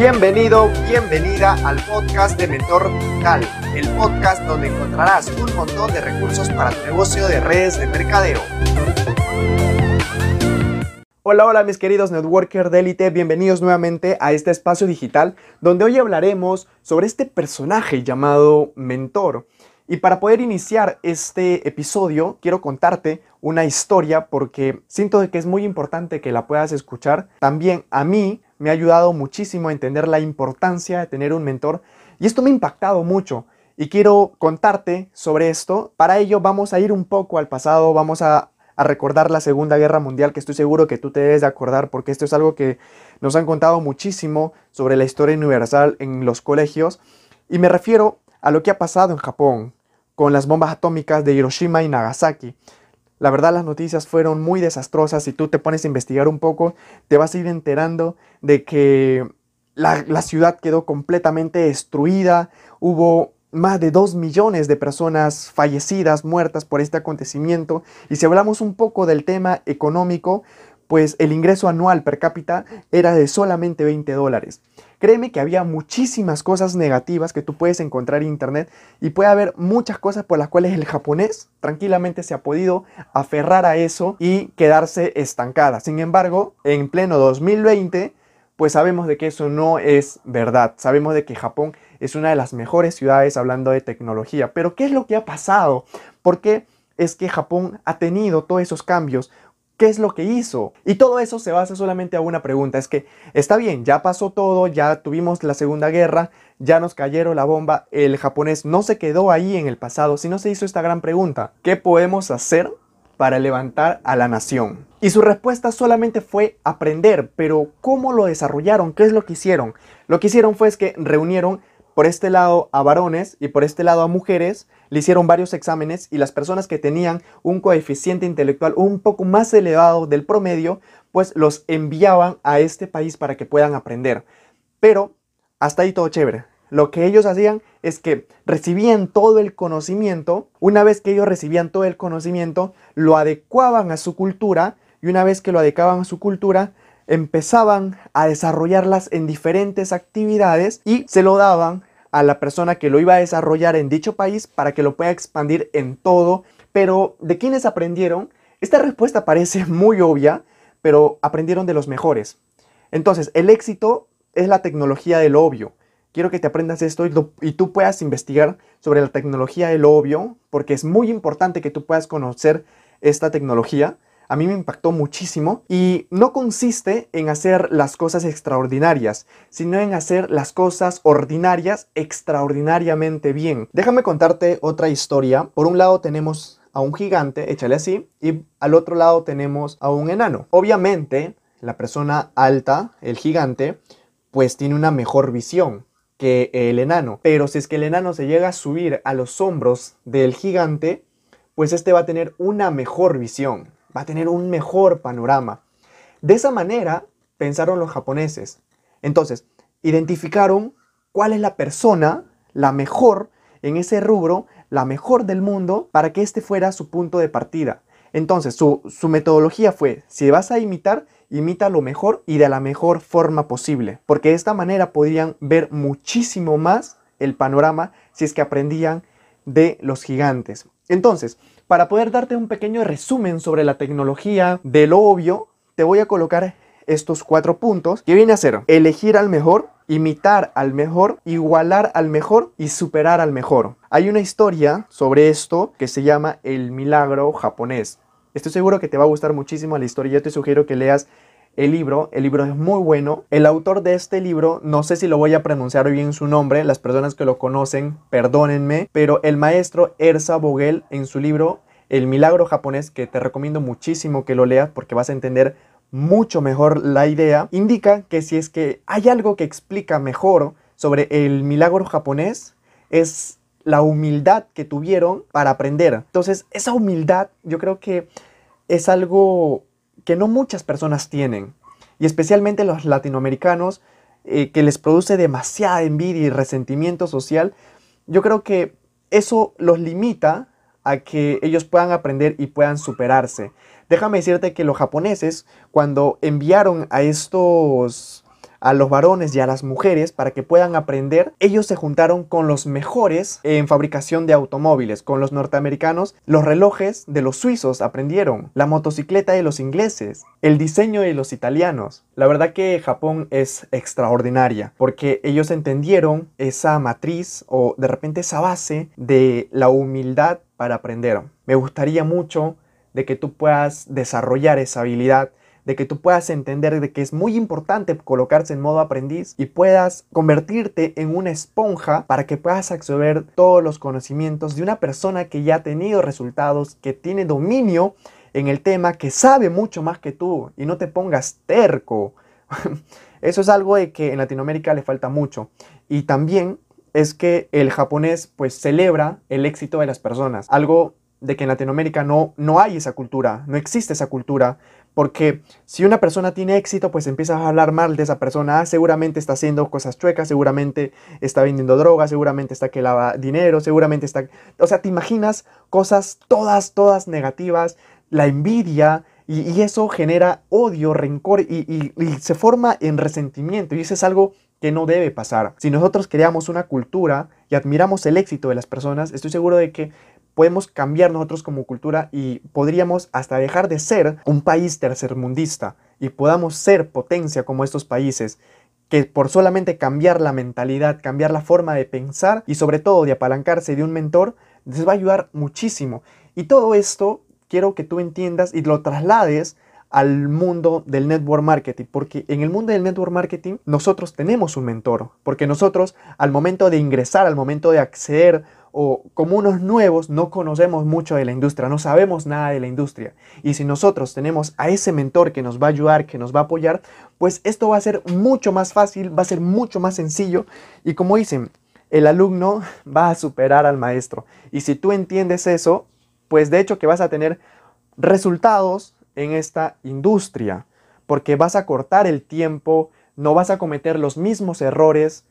Bienvenido, bienvenida al podcast de Mentor Digital, el podcast donde encontrarás un montón de recursos para tu negocio de redes de mercadeo. Hola, hola mis queridos networker de élite, bienvenidos nuevamente a este espacio digital donde hoy hablaremos sobre este personaje llamado Mentor. Y para poder iniciar este episodio, quiero contarte una historia porque siento que es muy importante que la puedas escuchar. También a mí me ha ayudado muchísimo a entender la importancia de tener un mentor y esto me ha impactado mucho y quiero contarte sobre esto. Para ello vamos a ir un poco al pasado, vamos a, recordar la Segunda Guerra Mundial que estoy seguro que tú te debes de acordar porque esto es algo que nos han contado muchísimo sobre la historia universal en los colegios y me refiero a lo que ha pasado en Japón con las bombas atómicas de Hiroshima y Nagasaki. La verdad las noticias fueron muy desastrosas. Si tú te pones a investigar un poco, te vas a ir enterando de que la, ciudad quedó completamente destruida. Hubo más de 2 millones de personas fallecidas, muertas por este acontecimiento. Y si hablamos un poco del tema económico, pues el ingreso anual per cápita era de solamente 20 dólares. Créeme que había muchísimas cosas negativas que tú puedes encontrar en internet y puede haber muchas cosas por las cuales el japonés tranquilamente se ha podido aferrar a eso y quedarse estancada. Sin embargo, en pleno 2020, pues sabemos de que eso no es verdad. Sabemos de que Japón es una de las mejores ciudades hablando de tecnología. Pero ¿qué es lo que ha pasado? ¿Por qué es que Japón ha tenido todos esos cambios? ¿Qué es lo que hizo? Y todo eso se basa solamente a una pregunta. Es que está bien, ya pasó todo, ya tuvimos la Segunda Guerra, ya nos cayeron la bomba. El japonés no se quedó ahí en el pasado, sino se hizo esta gran pregunta. ¿Qué podemos hacer para levantar a la nación? Y su respuesta solamente fue aprender, pero ¿cómo lo desarrollaron? ¿Qué es lo que hicieron? Lo que hicieron fue que reunieron por este lado a varones y por este lado a mujeres le hicieron varios exámenes y las personas que tenían un coeficiente intelectual un poco más elevado del promedio, pues los enviaban a este país para que puedan aprender. Pero hasta ahí todo chévere. Lo que ellos hacían es que recibían todo el conocimiento, una vez que ellos recibían todo el conocimiento, lo adecuaban a su cultura y una vez que lo adecuaban a su cultura, empezaban a desarrollarlas en diferentes actividades y se lo daban a la persona que lo iba a desarrollar en dicho país para que lo pueda expandir en todo. Pero, ¿de quiénes aprendieron? Esta respuesta parece muy obvia, pero aprendieron de los mejores. Entonces, el éxito es la tecnología del obvio. Quiero que te aprendas esto y, y, tú puedas investigar sobre la tecnología del obvio, porque es muy importante que tú puedas conocer esta tecnología a mí me impactó muchísimo y no consiste en hacer las cosas extraordinarias, sino en hacer las cosas ordinarias extraordinariamente bien. Déjame contarte otra historia. Por un lado tenemos a un gigante, échale así, y al otro lado tenemos a un enano. Obviamente, la persona alta, el gigante, pues tiene una mejor visión que el enano. Pero si es que el enano se llega a subir a los hombros del gigante, pues este va a tener una mejor visión va a tener un mejor panorama. De esa manera pensaron los japoneses. Entonces, identificaron cuál es la persona, la mejor en ese rubro, la mejor del mundo, para que este fuera su punto de partida. Entonces, su, su, metodología fue, si vas a imitar, imita lo mejor y de la mejor forma posible, porque de esta manera podrían ver muchísimo más el panorama si es que aprendían de los gigantes. Entonces, para poder darte un pequeño resumen sobre la tecnología de lo obvio, te voy a colocar estos cuatro puntos que viene a ser elegir al mejor, imitar al mejor, igualar al mejor y superar al mejor. Hay una historia sobre esto que se llama el milagro japonés. Estoy seguro que te va a gustar muchísimo la historia. Yo te sugiero que leas el libro. El libro es muy bueno. El autor de este libro, no sé si lo voy a pronunciar bien su nombre, las personas que lo conocen, perdónenme, pero el maestro Ersa Vogel en su libro El milagro japonés, que te recomiendo muchísimo que lo leas porque vas a entender mucho mejor la idea, indica que si es que hay algo que explica mejor sobre el milagro japonés, es la humildad que tuvieron para aprender. Entonces, esa humildad yo creo que es algo que no muchas personas tienen, y especialmente los latinoamericanos, eh, que les produce demasiada envidia y resentimiento social, yo creo que eso los limita a que ellos puedan aprender y puedan superarse. Déjame decirte que los japoneses, cuando enviaron a estos, a los varones y a las mujeres para que puedan aprender, ellos se juntaron con los mejores en fabricación de automóviles, con los norteamericanos, los relojes de los suizos aprendieron, la motocicleta de los ingleses, el diseño de los italianos. La verdad que Japón es extraordinaria porque ellos entendieron esa matriz o de repente esa base de la humildad para aprender. Me gustaría mucho de que tú puedas desarrollar esa habilidad de que tú puedas entender de que es muy importante colocarse en modo aprendiz y puedas convertirte en una esponja para que puedas absorber todos los conocimientos de una persona que ya ha tenido resultados, que tiene dominio en el tema, que sabe mucho más que tú y no te pongas terco. Eso es algo de que en Latinoamérica le falta mucho. Y también es que el japonés pues celebra el éxito de las personas. Algo de que en Latinoamérica no, no hay esa cultura, no existe esa cultura porque si una persona tiene éxito, pues empiezas a hablar mal de esa persona. Ah, seguramente está haciendo cosas chuecas, seguramente está vendiendo drogas, seguramente está que lava dinero, seguramente está... O sea, te imaginas cosas todas, todas negativas, la envidia, y, eso genera odio, rencor y, y se forma en resentimiento. Y eso es algo que no debe pasar. Si nosotros creamos una cultura y admiramos el éxito de las personas, estoy seguro de que podemos cambiar nosotros como cultura y podríamos hasta dejar de ser un país tercermundista y podamos ser potencia como estos países que por solamente cambiar la mentalidad, cambiar la forma de pensar y sobre todo de apalancarse de un mentor, les va a ayudar muchísimo. Y todo esto quiero que tú entiendas y lo traslades al mundo del network marketing, porque en el mundo del network marketing nosotros tenemos un mentor, porque nosotros al momento de ingresar, al momento de acceder o como unos nuevos no conocemos mucho de la industria, no sabemos nada de la industria. Y si nosotros tenemos a ese mentor que nos va a ayudar, que nos va a apoyar, pues esto va a ser mucho más fácil, va a ser mucho más sencillo. Y como dicen, el alumno va a superar al maestro. Y si tú entiendes eso, pues de hecho que vas a tener resultados en esta industria, porque vas a cortar el tiempo, no vas a cometer los mismos errores,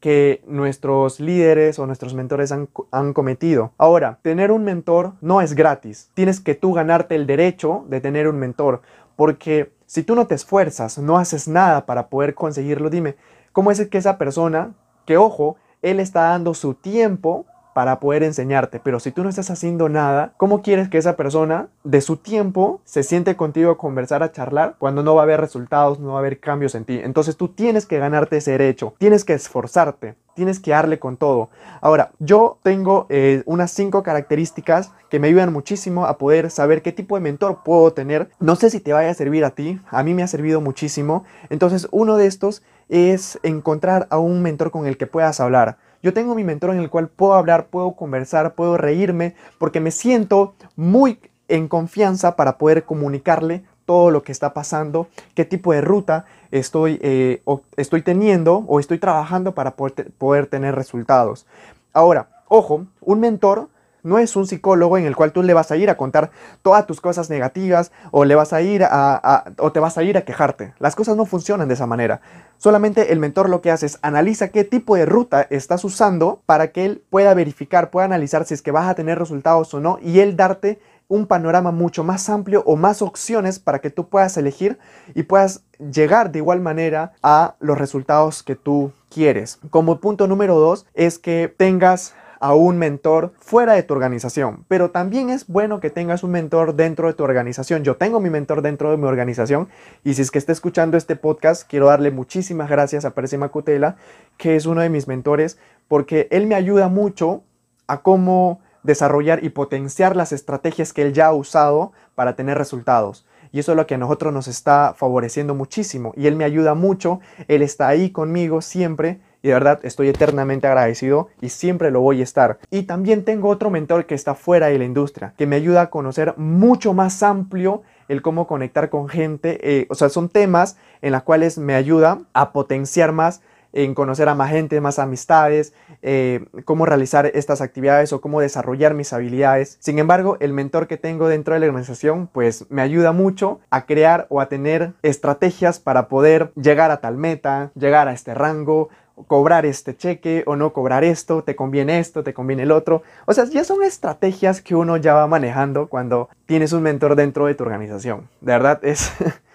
que nuestros líderes o nuestros mentores han, cometido. Ahora, tener un mentor no es gratis. Tienes que tú ganarte el derecho de tener un mentor. Porque si tú no te esfuerzas, no haces nada para poder conseguirlo, dime, ¿cómo es que esa persona, que ojo, él está dando su tiempo para poder enseñarte. Pero si tú no estás haciendo nada, ¿cómo quieres que esa persona de su tiempo se siente contigo a conversar, a charlar, cuando no va a haber resultados, no va a haber cambios en ti? Entonces tú tienes que ganarte ese derecho, tienes que esforzarte, tienes que darle con todo. Ahora, yo tengo eh, unas cinco características que me ayudan muchísimo a poder saber qué tipo de mentor puedo tener. No sé si te vaya a servir a ti, a mí me ha servido muchísimo. Entonces, uno de estos es encontrar a un mentor con el que puedas hablar. Yo tengo mi mentor en el cual puedo hablar, puedo conversar, puedo reírme, porque me siento muy en confianza para poder comunicarle todo lo que está pasando, qué tipo de ruta estoy, eh, estoy teniendo o estoy trabajando para poder, poder tener resultados. Ahora, ojo, un mentor no es un psicólogo en el cual tú le vas a ir a contar todas tus cosas negativas o le vas a ir a, o te vas a ir a quejarte. Las cosas no funcionan de esa manera. Solamente el mentor lo que hace es analiza qué tipo de ruta estás usando para que él pueda verificar, pueda analizar si es que vas a tener resultados o no y él darte un panorama mucho más amplio o más opciones para que tú puedas elegir y puedas llegar de igual manera a los resultados que tú quieres. Como punto número dos es que tengas a un mentor fuera de tu organización, pero también es bueno que tengas un mentor dentro de tu organización. Yo tengo mi mentor dentro de mi organización y si es que está escuchando este podcast, quiero darle muchísimas gracias a Percy Macutela, que es uno de mis mentores, porque él me ayuda mucho a cómo desarrollar y potenciar las estrategias que él ya ha usado para tener resultados. Y eso es lo que a nosotros nos está favoreciendo muchísimo. Y él me ayuda mucho, él está ahí conmigo siempre y de verdad estoy eternamente agradecido y siempre lo voy a estar. Y también tengo otro mentor que está fuera de la industria, que me ayuda a conocer mucho más amplio el cómo conectar con gente. Eh, o sea, son temas en los cuales me ayuda a potenciar más en conocer a más gente, más amistades, eh, cómo realizar estas actividades o cómo desarrollar mis habilidades. Sin embargo, el mentor que tengo dentro de la organización, pues me ayuda mucho a crear o a tener estrategias para poder llegar a tal meta, llegar a este rango, cobrar este cheque o no cobrar esto, te conviene esto, te conviene el otro. O sea, ya son estrategias que uno ya va manejando cuando tienes un mentor dentro de tu organización. De verdad, es,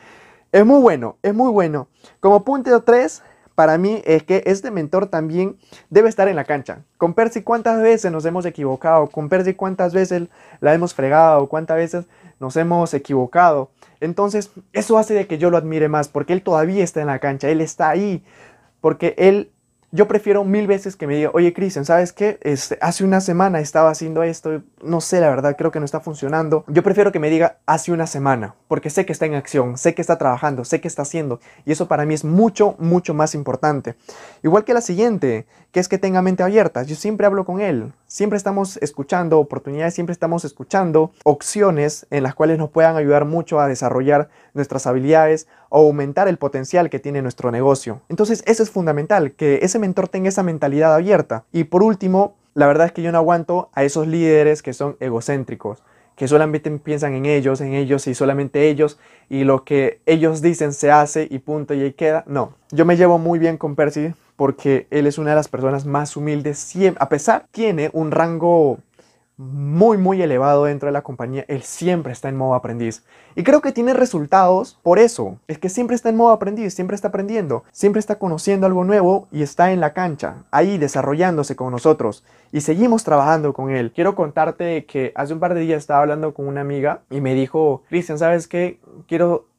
Es muy bueno, es muy bueno. Como punto 3, para mí es que este mentor también debe estar en la cancha. Con Percy, ¿cuántas veces nos hemos equivocado? Con Percy, ¿cuántas veces la hemos fregado? ¿Cuántas veces nos hemos equivocado? Entonces, eso hace de que yo lo admire más, porque él todavía está en la cancha, él está ahí, porque él yo prefiero mil veces que me diga, oye Cristian, ¿sabes qué? Este, hace una semana estaba haciendo esto, no sé, la verdad, creo que no está funcionando. Yo prefiero que me diga hace una semana, porque sé que está en acción, sé que está trabajando, sé que está haciendo, y eso para mí es mucho, mucho más importante. Igual que la siguiente, que es que tenga mente abierta. Yo siempre hablo con él, siempre estamos escuchando oportunidades, siempre estamos escuchando opciones en las cuales nos puedan ayudar mucho a desarrollar nuestras habilidades o aumentar el potencial que tiene nuestro negocio. Entonces, eso es fundamental, que ese mentor tenga esa mentalidad abierta. Y por último, la verdad es que yo no aguanto a esos líderes que son egocéntricos, que solamente piensan en ellos, en ellos y solamente ellos, y lo que ellos dicen se hace y punto y ahí queda. No, yo me llevo muy bien con Percy porque él es una de las personas más humildes, a pesar tiene un rango muy muy elevado dentro de la compañía, él siempre está en modo aprendiz. Y creo que tiene resultados por eso. Es que siempre está en modo aprendiz, siempre está aprendiendo, siempre está conociendo algo nuevo y está en la cancha, ahí desarrollándose con nosotros. Y seguimos trabajando con él. Quiero contarte que hace un par de días estaba hablando con una amiga y me dijo, Cristian, ¿sabes qué? Quiero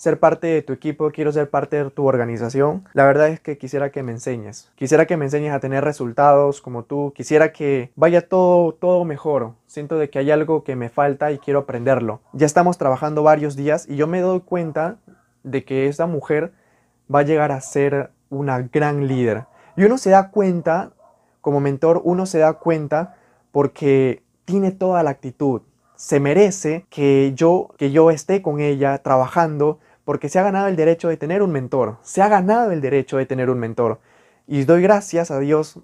ser parte de tu equipo, quiero ser parte de tu organización. La verdad es que quisiera que me enseñes. Quisiera que me enseñes a tener resultados como tú. Quisiera que vaya todo, todo mejor. Siento de que hay algo que me falta y quiero aprenderlo. Ya estamos trabajando varios días y yo me doy cuenta de que esa mujer va a llegar a ser una gran líder. Y uno se da cuenta, como mentor, uno se da cuenta porque tiene toda la actitud. Se merece que yo, que yo esté con ella trabajando porque se ha ganado el derecho de tener un mentor, se ha ganado el derecho de tener un mentor. Y doy gracias a Dios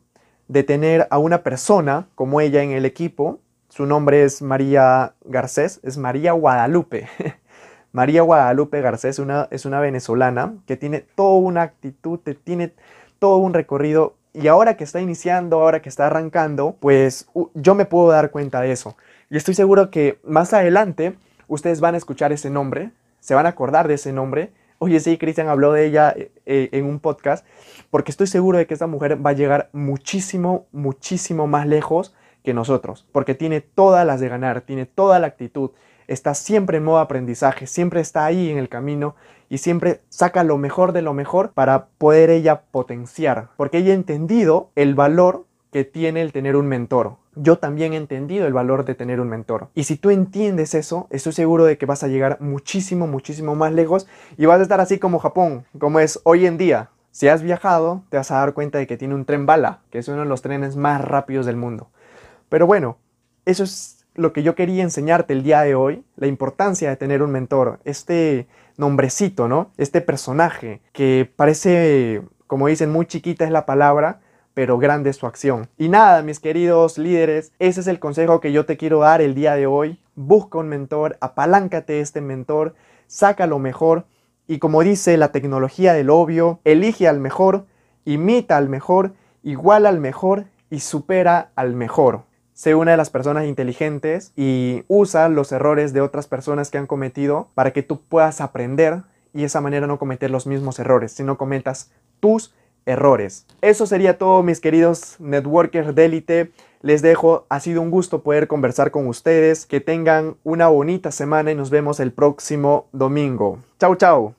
de tener a una persona como ella en el equipo. Su nombre es María Garcés, es María Guadalupe. María Guadalupe Garcés una, es una venezolana que tiene toda una actitud, tiene todo un recorrido y ahora que está iniciando, ahora que está arrancando, pues yo me puedo dar cuenta de eso. Y estoy seguro que más adelante ustedes van a escuchar ese nombre, se van a acordar de ese nombre. Oye, sí, Cristian habló de ella eh, eh, en un podcast, porque estoy seguro de que esta mujer va a llegar muchísimo, muchísimo más lejos que nosotros, porque tiene todas las de ganar, tiene toda la actitud, está siempre en modo aprendizaje, siempre está ahí en el camino y siempre saca lo mejor de lo mejor para poder ella potenciar, porque ella ha entendido el valor que tiene el tener un mentor yo también he entendido el valor de tener un mentor. Y si tú entiendes eso, estoy seguro de que vas a llegar muchísimo, muchísimo más lejos y vas a estar así como Japón, como es hoy en día. Si has viajado, te vas a dar cuenta de que tiene un tren bala, que es uno de los trenes más rápidos del mundo. Pero bueno, eso es lo que yo quería enseñarte el día de hoy, la importancia de tener un mentor, este nombrecito, ¿no? Este personaje que parece, como dicen, muy chiquita es la palabra, pero grande es su acción. Y nada, mis queridos líderes, ese es el consejo que yo te quiero dar el día de hoy. Busca un mentor, apaláncate este mentor, saca lo mejor y como dice la tecnología del obvio, elige al mejor, imita al mejor, iguala al mejor y supera al mejor. Sé una de las personas inteligentes y usa los errores de otras personas que han cometido para que tú puedas aprender y de esa manera no cometer los mismos errores, sino cometas tus errores. Eso sería todo mis queridos networkers de élite. Les dejo, ha sido un gusto poder conversar con ustedes. Que tengan una bonita semana y nos vemos el próximo domingo. Chau, chau.